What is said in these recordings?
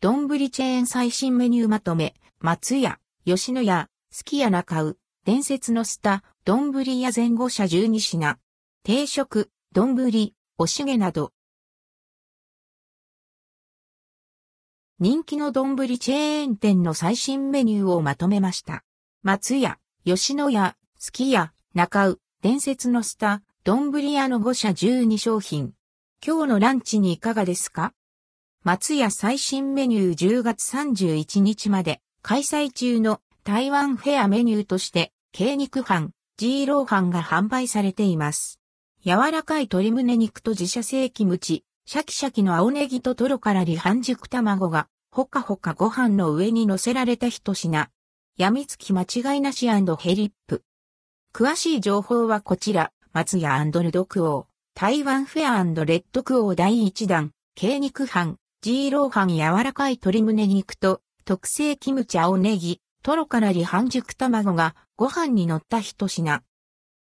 丼チェーン最新メニューまとめ、松屋、吉野家、すき家中う、伝説のスタ、丼屋前後車12品。定食、丼、おしげなど。人気の丼チェーン店の最新メニューをまとめました。松屋、吉野家、すき家、中う、伝説のスタ、丼屋の5社12商品。今日のランチにいかがですか？松屋最新メニュー10月31日まで開催中の台湾フェアメニューとして、軽肉飯、ジーロー飯が販売されています。柔らかい鶏胸肉と自社製キムチ、シャキシャキの青ネギとトロからリ半熟卵が、ほかほかご飯の上に乗せられた一品。やみつき間違いなしヘリップ。詳しい情報はこちら、松屋ルドクオー、台湾フェアレッドクオー第1弾、鶏肉飯、ジーロー飯柔らかい鶏胸肉と特製キムチ青ネギ、トロからリ半熟卵がご飯に乗った一品。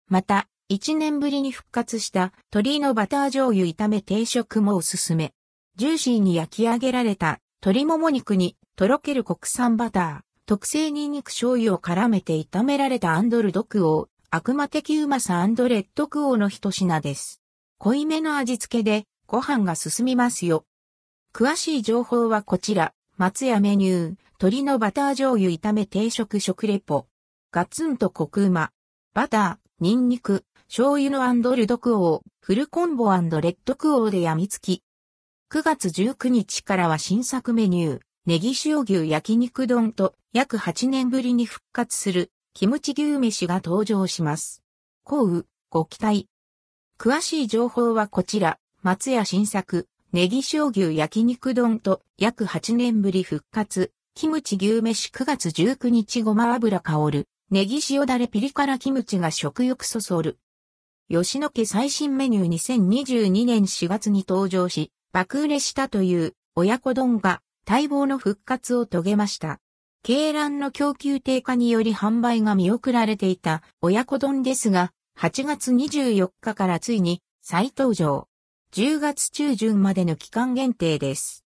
また、1年ぶりに復活した鶏のバター醤油炒め定食もおすすめ。ジューシーに焼き上げられた鶏もも肉にとろける国産バター、特製ニンニク醤油を絡めて炒められたアンドルドクオー、悪魔的うまさレッドクオーの一品です。濃いめの味付けでご飯が進みますよ。詳しい情報はこちら、松屋メニュー、鶏のバター醤油炒め定食食レポ。ガツンとコクうま。バター、ニンニク、醤油のアンドルドクオー、フルコンボアンドレッドクオーでやみつき。9月19日からは新作メニュー、ネギ塩牛焼肉丼と約8年ぶりに復活するキムチ牛飯が登場します。こう、ご期待。詳しい情報はこちら、松屋新作、ネギ塩牛焼肉丼と約8年ぶり復活、キムチ牛飯9月19日ごま油香る、ネギ塩だれピリ辛キムチが食欲そそる。吉野家最新メニュー2022年4月に登場し、爆売れしたという親子丼が待望の復活を遂げました。鶏卵の供給低下により販売が見送られていた親子丼ですが、8月24日からついに再登場。10月中旬までの期間限定です。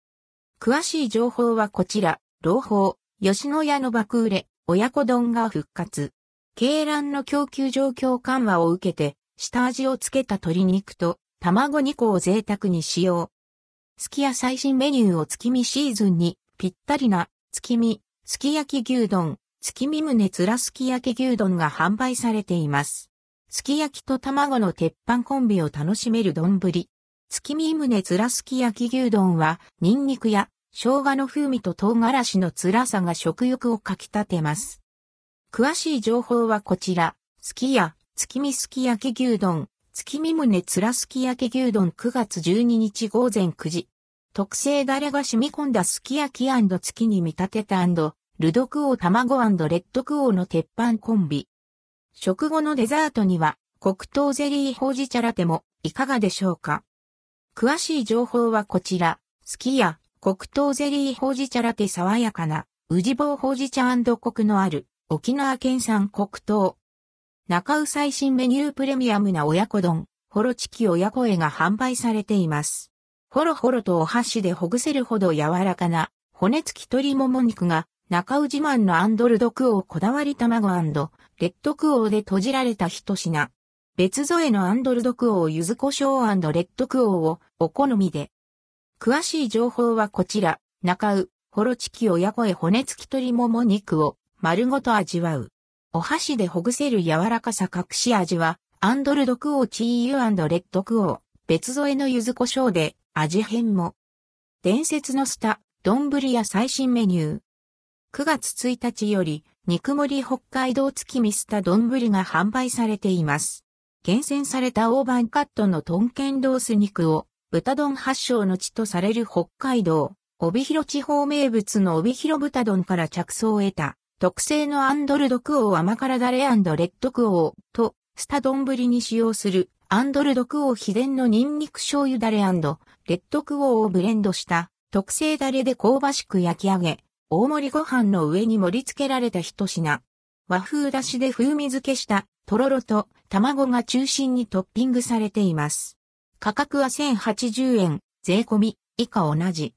詳しい情報はこちら、朗報、吉野家の爆売れ、親子丼が復活。鶏卵の供給状況緩和を受けて、下味をつけた鶏肉と卵2個を贅沢に使用。すき家最新メニューを月見シーズンにぴったりな月見、すき焼き牛丼、月見胸つらすき焼き牛丼が販売されています。すき焼きと卵の鉄板コンビを楽しめる丼。月見胸つらすき焼き牛丼は、ニンニクや生姜の風味と唐辛子の辛さが食欲をかき立てます。詳しい情報はこちら、すき家、月見すき焼き牛丼、月見胸つらすき焼き牛丼9月12日午前9時。特製ダレが染み込んだすき焼き月に見立てたルドクオー卵レッドクオーの鉄板コンビ。食後のデザートには黒糖ゼリーほうじ茶ラテもいかがでしょうか？詳しい情報はこちら、スキヤ、黒糖ゼリーほうじ茶ラテ爽やかな、宇治棒ほうじ茶コクのある、沖縄県産黒糖。中尾最新メニュープレミアムな親子丼、ホロチキ親子絵が販売されています。ほろほろとお箸でほぐせるほど柔らかな、骨付き鶏もも肉が、中尾自慢のアンドルドクオーこだわり卵レッドクオーで閉じられた一品。別添えのアンドルドクオー柚子胡椒レッドクオーをお好みで。詳しい情報はこちら、中う、ホロチキ親声骨付き鶏もも肉を丸ごと味わう。お箸でほぐせる柔らかさ隠し味は、アンドルドクオーチーユーレッドクオー、別添えの柚子胡椒で味変も。伝説のすた丼屋最新メニュー。9月1日より、肉盛り北海道月見すた丼が販売されています。厳選された大判カットのトンケンロース肉を豚丼発祥の地とされる北海道、帯広地方名物の帯広豚丼から着想を得た特製のアンドルドクオー甘辛ダレレッドクオーとすた丼に使用するアンドルドクオー秘伝のニンニク醤油ダレレッドクオーをブレンドした特製ダレで香ばしく焼き上げ、大盛りご飯の上に盛り付けられた一品。和風だしで風味付けしたとろろと卵が中心にトッピングされています。価格は1080円、税込み、以下同じ。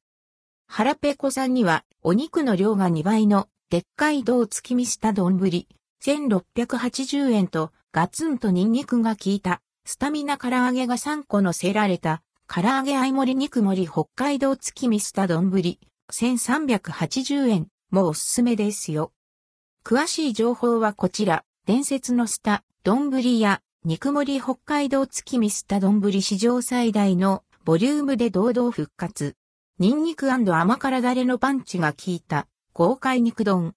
腹ペコさんにはお肉の量が2倍のでっかい銅付きみした丼、1680円とガツンとニンニクが効いたスタミナ唐揚げが3個乗せられた唐揚げ合い盛り肉盛り北海道付きみした丼、1380円もうおすすめですよ。詳しい情報はこちら、伝説のスタ、丼や肉盛り北海道月見スタ丼史上最大のボリュームで堂々復活。ニンニク甘辛ダレのパンチが効いた豪快肉丼。